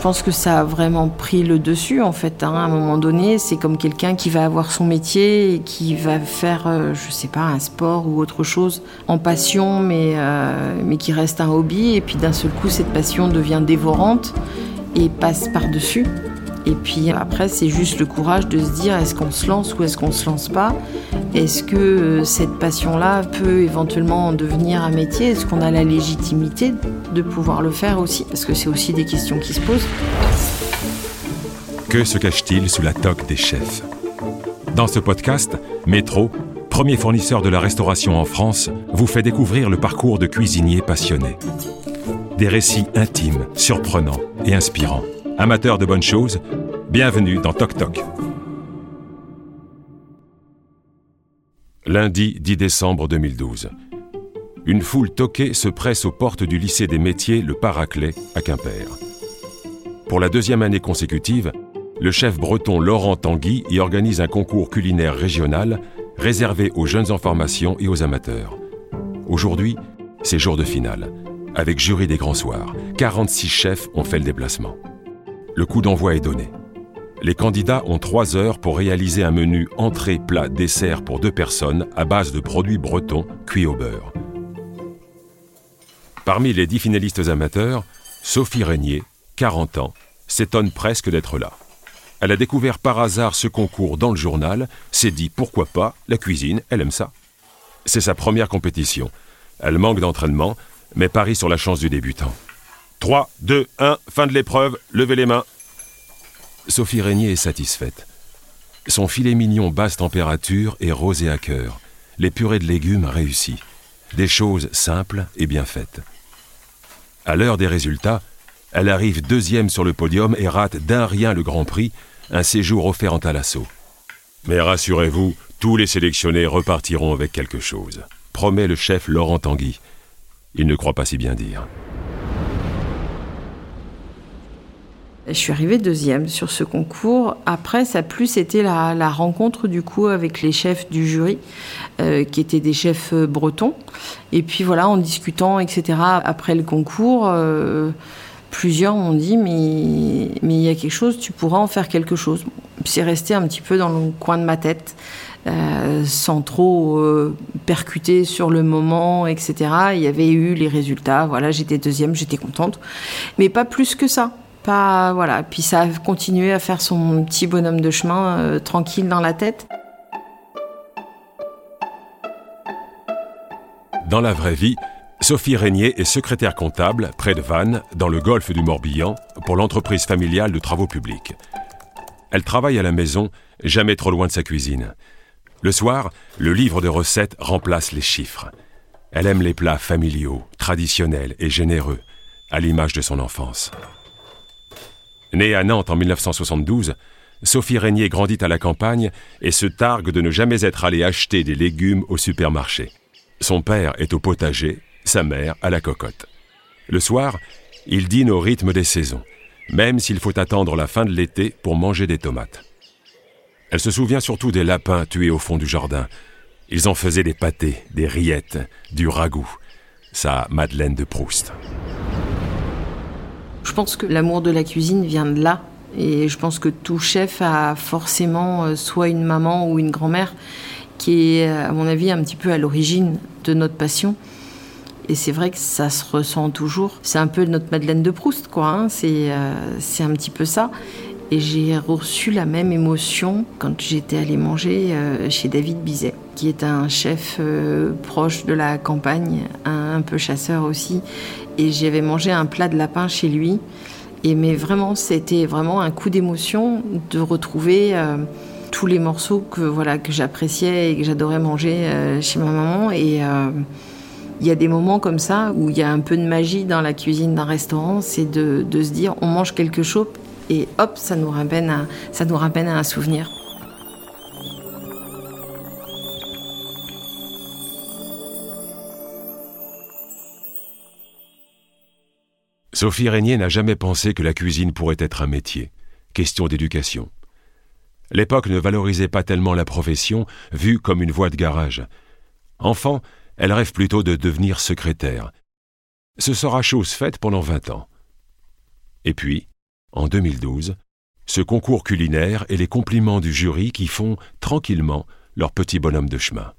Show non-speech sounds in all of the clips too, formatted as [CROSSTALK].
Je pense que ça a vraiment pris le dessus en fait. Hein. À un moment donné, c'est comme quelqu'un qui va avoir son métier et qui va faire, euh, je sais pas, un sport ou autre chose en passion, mais, euh, mais qui reste un hobby. Et puis d'un seul coup, cette passion devient dévorante et passe par-dessus. Et puis après, c'est juste le courage de se dire est-ce qu'on se lance ou est-ce qu'on se lance pas? Est-ce que euh, cette passion-là peut éventuellement devenir un métier? Est-ce qu'on a la légitimité de pouvoir le faire aussi? Parce que c'est aussi des questions qui se posent. Que se cache-t-il sous la toque des chefs? Dans ce podcast, Métro, premier fournisseur de la restauration en France, vous fait découvrir le parcours de cuisiniers passionnés. Des récits intimes, surprenants et inspirants. Amateurs de bonnes choses, bienvenue dans Toc Toc. Lundi 10 décembre 2012. Une foule toquée se presse aux portes du lycée des métiers Le Paraclet à Quimper. Pour la deuxième année consécutive, le chef breton Laurent Tanguy y organise un concours culinaire régional réservé aux jeunes en formation et aux amateurs. Aujourd'hui, c'est jour de finale. Avec jury des grands soirs, 46 chefs ont fait le déplacement. Le coup d'envoi est donné. Les candidats ont trois heures pour réaliser un menu entrée, plat, dessert pour deux personnes à base de produits bretons cuits au beurre. Parmi les dix finalistes amateurs, Sophie Régnier, 40 ans, s'étonne presque d'être là. Elle a découvert par hasard ce concours dans le journal, s'est dit pourquoi pas, la cuisine, elle aime ça. C'est sa première compétition. Elle manque d'entraînement, mais parie sur la chance du débutant. 3, 2, 1, fin de l'épreuve, levez les mains. Sophie Régnier est satisfaite. Son filet mignon basse température est rosé à cœur. Les purées de légumes réussies. Des choses simples et bien faites. À l'heure des résultats, elle arrive deuxième sur le podium et rate d'un rien le Grand Prix, un séjour offert en Talasso. Mais rassurez-vous, tous les sélectionnés repartiront avec quelque chose, promet le chef Laurent Tanguy. Il ne croit pas si bien dire. Je suis arrivée deuxième sur ce concours. Après, ça a plus été la, rencontre du coup avec les chefs du jury, euh, qui étaient des chefs euh, bretons. Et puis voilà, en discutant, etc. Après le concours, euh, plusieurs m'ont dit mais mais il y a quelque chose, tu pourras en faire quelque chose. C'est resté un petit peu dans le coin de ma tête. sans trop percuter sur le moment, etc. Il y avait eu les résultats, voilà, j'étais deuxième, j'étais contente, mais pas plus que ça. Voilà. Puis ça a continué à faire son petit bonhomme de chemin euh, tranquille dans la tête. Dans la vraie vie, Sophie Régnier est secrétaire comptable près de Vannes, dans le golfe du Morbihan, pour l'entreprise familiale de travaux publics. Elle travaille à la maison, jamais trop loin de sa cuisine. Le soir, le livre de recettes remplace les chiffres. Elle aime les plats familiaux, traditionnels et généreux, à l'image de son enfance. Née à Nantes en 1972, Sophie Régnier grandit à la campagne et se targue de ne jamais être allée acheter des légumes au supermarché. Son père est au potager, sa mère à la cocotte. Le soir, il dîne au rythme des saisons, même s'il faut attendre la fin de l'été pour manger des tomates. Elle se souvient surtout des lapins tués au fond du jardin. Ils en faisaient des pâtés, des rillettes, du ragoût. Sa Madeleine de Proust. Je pense que l'amour de la cuisine vient de là. Et je pense que tout chef a forcément euh, soit une maman ou une grand-mère qui est, à mon avis, un petit peu à l'origine de notre passion. Et c'est vrai que ça se ressent toujours. C'est un peu notre Madeleine de Proust, quoi. Hein. Euh, c'est un petit peu ça. Et j'ai reçu la même émotion quand j'étais allée manger euh, chez David Bizet, qui est un chef proche de la campagne, un peu chasseur aussi, et j'avais mangé un plat de lapin chez lui. Et mais vraiment, c'était vraiment un coup d'émotion de retrouver euh, tous les morceaux que voilà que j'appréciais et que j'adorais manger euh, chez ma maman. Et euh, il y a des moments comme ça où il y a un peu de magie dans la cuisine d'un restaurant, c'est de, se dire on mange quelque chose et hop, ça nous ramène ça nous ramène à un souvenir. Sophie Régnier n'a jamais pensé que la cuisine pourrait être un métier, question d'éducation. L'époque ne valorisait pas tellement la profession, vue comme une voie de garage. Enfant, elle rêve plutôt de devenir secrétaire. Ce sera chose faite pendant vingt ans. Et puis, En 2012, ce concours culinaire et les compliments du jury qui font tranquillement leur petit bonhomme de chemin.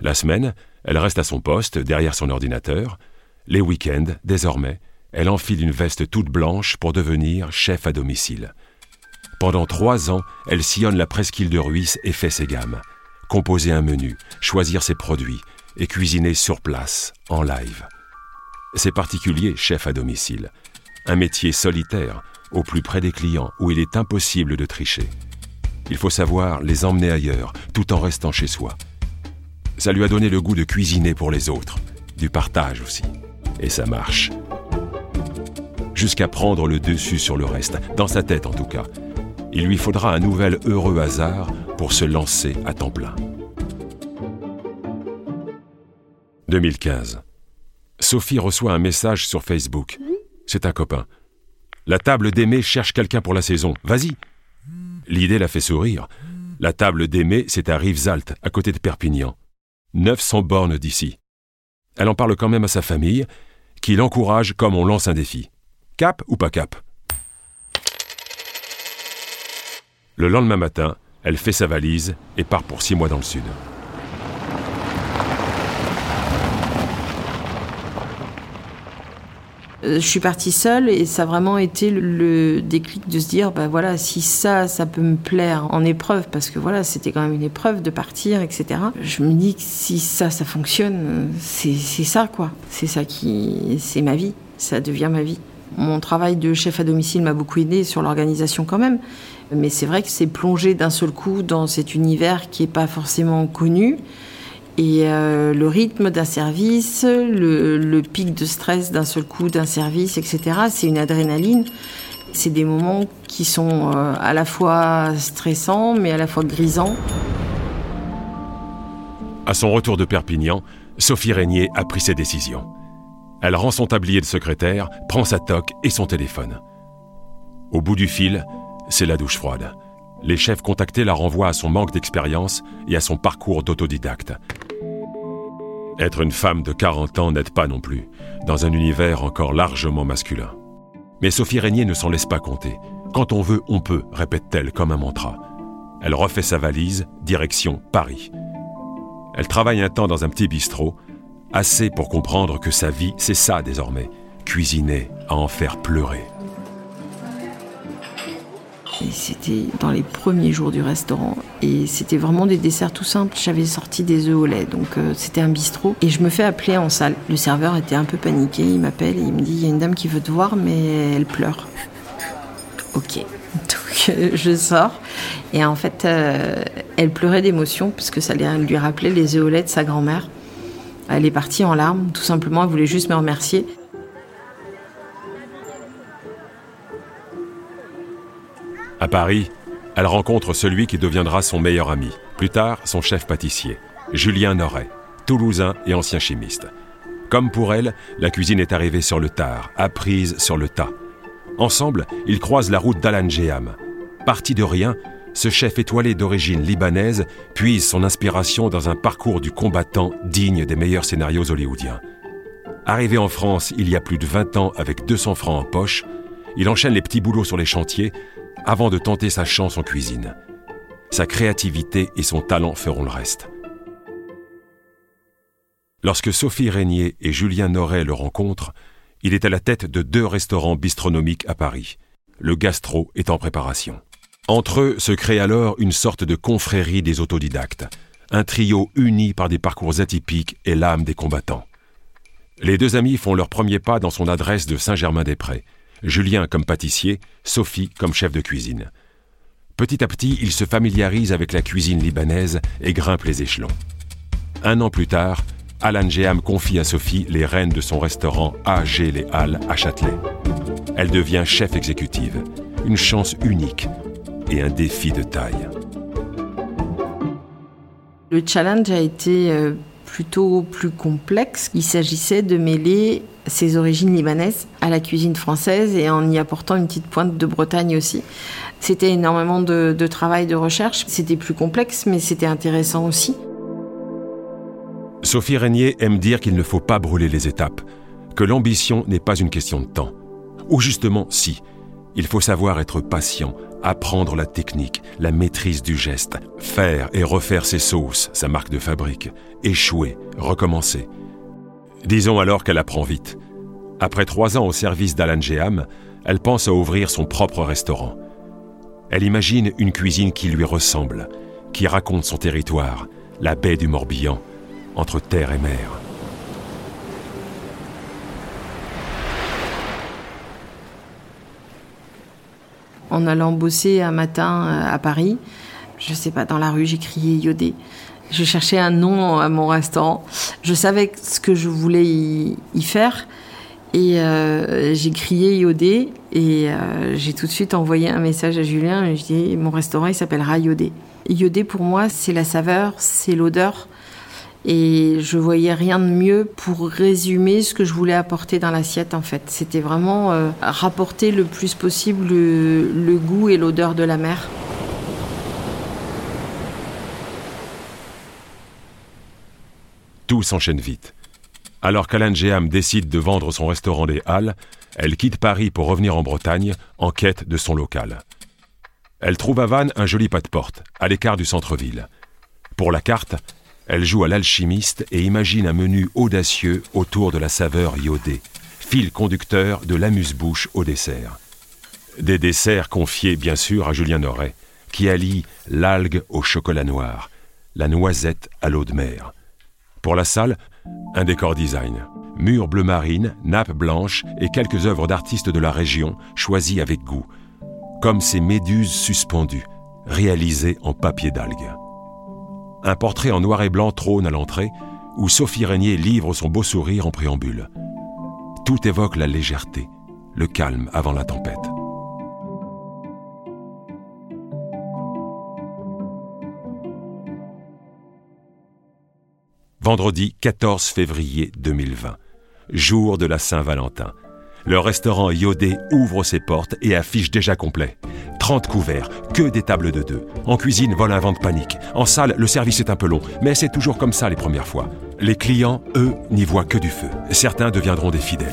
La semaine, elle reste à son poste, derrière son ordinateur. Les week-ends, désormais, elle enfile une veste toute blanche pour devenir chef à domicile. Pendant trois ans, elle sillonne la presqu'île de Ruisse et fait ses gammes. Composer un menu, choisir ses produits et cuisiner sur place, en live. C'est particulier, chef à domicile. Un métier solitaire, au plus près des clients, où il est impossible de tricher. Il faut savoir les emmener ailleurs, tout en restant chez soi. Ça lui a donné le goût de cuisiner pour les autres, du partage aussi. Et ça marche. Jusqu'à prendre le dessus sur le reste, dans sa tête en tout cas. Il lui faudra un nouvel heureux hasard pour se lancer à temps plein. 2015. Sophie reçoit un message sur Facebook. C'est un copain. La table d'Aimé cherche quelqu'un pour la saison. Vas-y. L'idée la fait sourire. La table d'Aimé, c'est à Rivesaltes, à côté de Perpignan. 900 bornes d'ici. Elle en parle quand même à sa famille, qui l'encourage comme on lance un défi. Cap ou pas cap Le lendemain matin, elle fait sa valise et part pour six mois dans le sud. Euh, je suis partie seule et ça a vraiment été le déclic de se dire, bah voilà, si ça, ça peut me plaire en épreuve, parce que voilà, c'était quand même une épreuve de partir, etc. Je me dis que si ça, ça fonctionne, c'est ça, quoi. C'est ça qui, c'est ma vie. Ça devient ma vie. Mon travail de chef à domicile m'a beaucoup aidé sur l'organisation quand même. Mais c'est vrai que c'est plongé d'un seul coup dans cet univers qui n'est pas forcément connu. Et euh, le rythme d'un service, le, pic de stress d'un seul coup d'un service, etc., c'est une adrénaline. C'est des moments qui sont euh, à la fois stressants, mais à la fois grisants. À son retour de Perpignan, Sophie Régnier a pris ses décisions. Elle rend son tablier de secrétaire, prend sa toque et son téléphone. Au bout du fil, c'est la douche froide. Les chefs contactés la renvoient à son manque d'expérience et à son parcours d'autodidacte. Être une femme de 40 ans n'aide pas non plus, dans un univers encore largement masculin. Mais Sophie Régnier ne s'en laisse pas compter. Quand on veut, on peut, répète-t-elle comme un mantra. Elle refait sa valise, direction Paris. Elle travaille un temps dans un petit bistrot, assez pour comprendre que sa vie, c'est ça désormais, cuisiner, à en faire pleurer. C'était dans les premiers jours du restaurant et c'était vraiment des desserts tout simples. J'avais sorti des œufs au lait, donc euh, c'était un bistrot. Et je me fais appeler en salle. Le serveur était un peu paniqué, il m'appelle et il me dit il y a une dame qui veut te voir mais elle pleure. Ok. [LAUGHS] Donc euh, je sors et en fait euh, elle pleurait d'émotion puisque ça lui rappelait les œufs au lait de sa grand-mère. Elle est partie en larmes, tout simplement, elle voulait juste me remercier. À Paris, elle rencontre celui qui deviendra son meilleur ami, plus tard son chef pâtissier, Julien Noret, toulousain et ancien chimiste. Comme pour elle, la cuisine est arrivée sur le tard, apprise sur le tas. Ensemble, ils croisent la route d'Alan Geham. Parti de rien, ce chef étoilé d'origine libanaise puise son inspiration dans un parcours du combattant digne des meilleurs scénarios hollywoodiens. Arrivé en France il y a plus de 20 ans avec 200 francs en poche, il enchaîne les petits boulots sur les chantiers avant de tenter sa chance en cuisine. Sa créativité et son talent feront le reste. Lorsque Sophie Régnier et Julien Noret le rencontrent, il est à la tête de deux restaurants bistronomiques à Paris. Le gastro est en préparation. Entre eux se crée alors une sorte de confrérie des autodidactes, un trio uni par des parcours atypiques et l'âme des combattants. Les deux amis font leur premier pas dans son adresse de Saint-Germain-des-Prés, Julien comme pâtissier, Sophie comme chef de cuisine. Petit à petit, ils se familiarisent avec la cuisine libanaise et grimpent les échelons. Un an plus tard, Alan Geham confie à Sophie les rênes de son restaurant AG Les Halles à Châtelet. Elle devient chef exécutive, une chance unique et un défi de taille. Le challenge a été euh, plutôt plus complexe. Il s'agissait de mêler ses origines libanaises à la cuisine française et en y apportant une petite pointe de Bretagne aussi. C'était énormément de, travail, de recherche. C'était plus complexe, mais c'était intéressant aussi. Sophie Régnier aime dire qu'il ne faut pas brûler les étapes, que l'ambition n'est pas une question de temps. Ou justement, si. Il faut savoir être patient, apprendre la technique, la maîtrise du geste, faire et refaire ses sauces, sa marque de fabrique, échouer, recommencer. Disons alors qu'elle apprend vite. Après trois ans au service d'Alan Geham, elle pense à ouvrir son propre restaurant. Elle imagine une cuisine qui lui ressemble, qui raconte son territoire, la baie du Morbihan, entre terre et mer. En allant bosser un matin euh, à Paris, je sais pas, dans la rue, j'ai crié Yodé. Je cherchais un nom à mon restaurant. Je savais ce que je voulais y, faire. Et euh, j'ai crié Yodé et euh, j'ai tout de suite envoyé un message à Julien et je dis mon restaurant il s'appellera Yodé. Yodé pour moi c'est la saveur, c'est l'odeur et je voyais rien de mieux pour résumer ce que je voulais apporter dans l'assiette en fait. C'était vraiment euh, rapporter le plus possible le goût et l'odeur de la mer. Tout s'enchaîne vite. Alors qu'Alain Géam décide de vendre son restaurant des Halles, elle quitte Paris pour revenir en Bretagne en quête de son local. Elle trouve à Vannes un joli pas de porte, à l'écart du centre-ville. Pour la carte, elle joue à l'alchimiste et imagine un menu audacieux autour de la saveur iodée, fil conducteur de l'amuse-bouche au dessert. Des desserts confiés bien sûr à Julien Norret, qui allie l'algue au chocolat noir, la noisette à l'eau de mer. Pour la salle, un décor design. Murs bleu marine, nappes blanches et quelques œuvres d'artistes de la région choisies avec goût. Comme ces méduses suspendues, réalisées en papier d'algue. Un portrait en noir et blanc trône à l'entrée, où Sophie Régnier livre son beau sourire en préambule. Tout évoque la légèreté, le calme avant la tempête. vendredi 14 février 2020, jour de la Saint-Valentin. Le restaurant Iodé ouvre ses portes et affiche déjà complet. 30 couverts, que des tables de deux. En cuisine, vol un vent de panique. En salle, le service est un peu long, mais c'est toujours comme ça les premières fois. Les clients, eux, n'y voient que du feu. Certains deviendront des fidèles.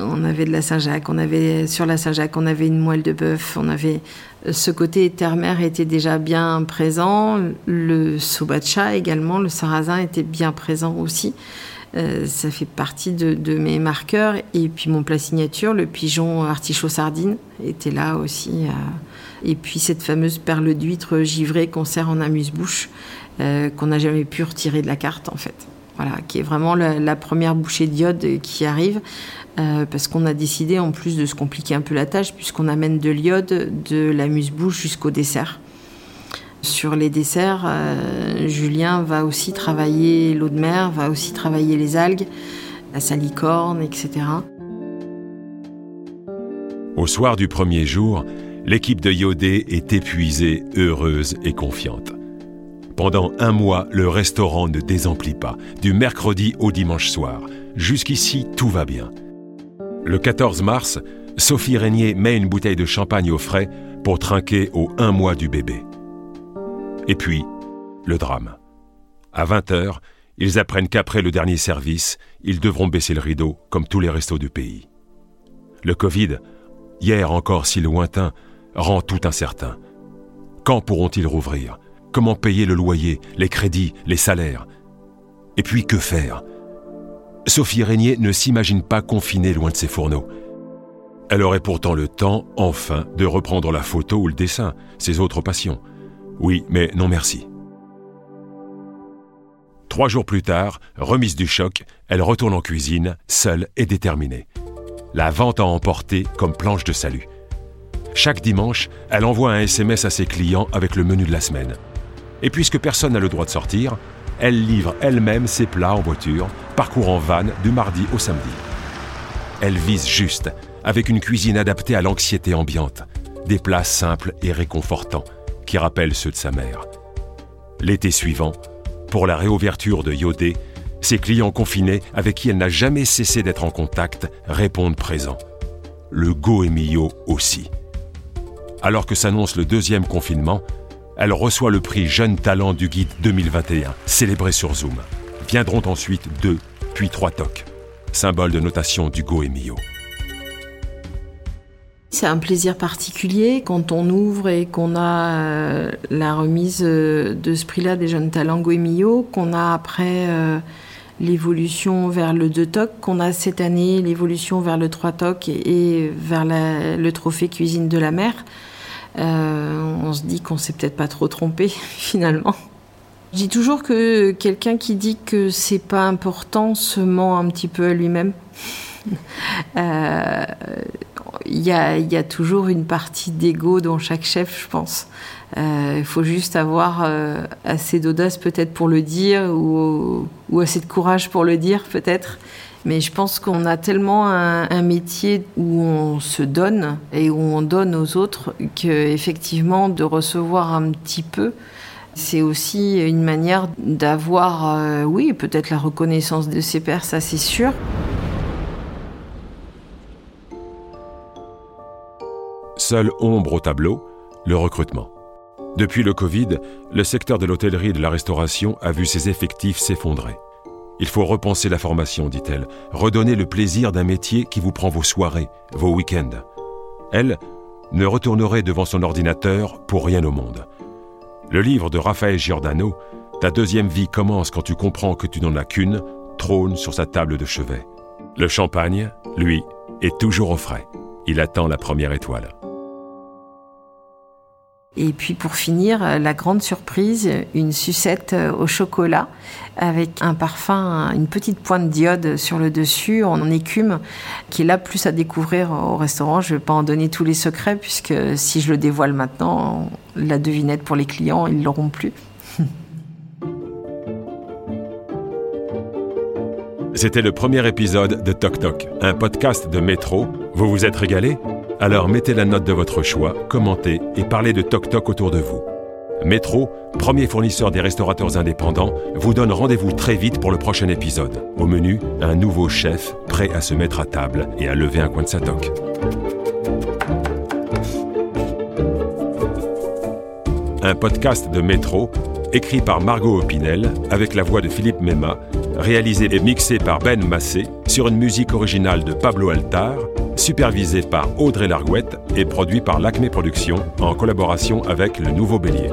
On avait de la Saint-Jacques, on avait sur la Saint-Jacques, on avait une moelle de bœuf, on avait euh, ce côté terre-mer était déjà bien présent, le sobacha également, le sarrasin était bien présent aussi. Euh, ça fait partie de, mes marqueurs. Et puis mon plat signature, le pigeon artichaut sardine, était là aussi. Euh. et puis cette fameuse perle d'huître givrée qu'on sert en amuse-bouche, qu'on n'a jamais pu retirer de la carte en fait. Voilà, qui est vraiment la, première bouchée d'iode qui arrive, euh, parce qu'on a décidé en plus de se compliquer un peu la tâche, puisqu'on amène de l'iode de l'amuse-bouche jusqu'au dessert. Sur les desserts, euh, Julien va aussi travailler l'eau de mer, va aussi travailler les algues, la salicorne, etc. Au soir du premier jour, l'équipe de Yodé est épuisée, heureuse et confiante. Pendant un mois, le restaurant ne désemplit pas, du mercredi au dimanche soir. Jusqu'ici, tout va bien. Le 14 mars, Sophie Régnier met une bouteille de champagne au frais pour trinquer au un mois du bébé. Et puis, le drame. À 20h, ils apprennent qu'après le dernier service, ils devront baisser le rideau comme tous les restos du pays. Le Covid, hier encore si lointain, rend tout incertain. Quand pourront-ils rouvrir? Comment payer le loyer, les crédits, les salaires? Et puis que faire? Sophie Régnier ne s'imagine pas confinée loin de ses fourneaux. Elle aurait pourtant le temps, enfin, de reprendre la photo ou le dessin, ses autres passions. Oui, mais non merci. Trois jours plus tard, remise du choc, elle retourne en cuisine, seule et déterminée. La vente a emporté comme planche de salut. Chaque dimanche, elle envoie un SMS à ses clients avec le menu de la semaine. Et puisque personne n'a le droit de sortir, elle livre elle-même ses plats en voiture, parcourant Vannes du mardi au samedi. Elle vise juste, avec une cuisine adaptée à l'anxiété ambiante, des plats simples et réconfortants, qui rappellent ceux de sa mère. L'été suivant, pour la réouverture de Yodé, ses clients confinés, avec qui elle n'a jamais cessé d'être en contact, répondent présents. Le Goemio aussi. Alors que s'annonce le deuxième confinement, elle reçoit le prix Jeune Talent du Guide 2021, célébré sur Zoom. Viendront ensuite deux, puis trois tocs, symbole de notation d'Hugo et Mio. C'est un plaisir particulier quand on ouvre et qu'on a euh, la remise euh, de ce prix-là des jeunes talents Goemio, qu'on a après euh, l'évolution vers le 2 toc, qu'on a cette année l'évolution vers le 3 toc et, vers le trophée cuisine de la mer. on se dit qu'on s'est peut-être pas trop trompé [LAUGHS] finalement. Je dis toujours que quelqu'un qui dit que c'est pas important se ment un petit peu à lui-même. Euh, il y, a, toujours une partie d'ego dans chaque chef, je pense. Euh, il faut juste avoir euh, assez d'audace peut-être pour le dire ou, assez de courage pour le dire peut-être. Mais je pense qu'on a tellement un, métier où on se donne et où on donne aux autres qu'effectivement de recevoir un petit peu, c'est aussi une manière d'avoir, oui, peut-être la reconnaissance de ses pairs, ça c'est sûr. Seule ombre au tableau, le recrutement. Depuis le Covid, le secteur de l'hôtellerie et de la restauration a vu ses effectifs s'effondrer. Il faut repenser la formation, dit-elle, redonner le plaisir d'un métier qui vous prend vos soirées, vos week-ends. Elle ne retournerait devant son ordinateur pour rien au monde. Le livre de Raphaël Giordano, Ta deuxième vie commence quand tu comprends que tu n'en as qu'une, trône sur sa table de chevet. Le champagne, lui, est toujours au frais. Il attend la première étoile. Et puis pour finir, la grande surprise, une sucette au chocolat avec un parfum, une petite pointe d'iode sur le dessus en écume, qui est là plus à découvrir au restaurant. Je ne vais pas en donner tous les secrets puisque si je le dévoile maintenant, la devinette pour les clients, ils l'auront plus. C'était le premier épisode de Toc Toc, un podcast de métro. Vous vous êtes régalé? Alors mettez la note de votre choix, commentez et parlez de Toc Toc autour de vous. Métro, premier fournisseur des restaurateurs indépendants, vous donne rendez-vous très vite pour le prochain épisode. Au menu, un nouveau chef prêt à se mettre à table et à lever un coin de sa toque. Un podcast de Métro, écrit par Margot Opinel, avec la voix de Philippe Mema, réalisé et mixé par Ben Massé, sur une musique originale de Pablo Altar, supervisé par Audrey Largouette et produit par l'Acme Productions en collaboration avec le Nouveau Bélier.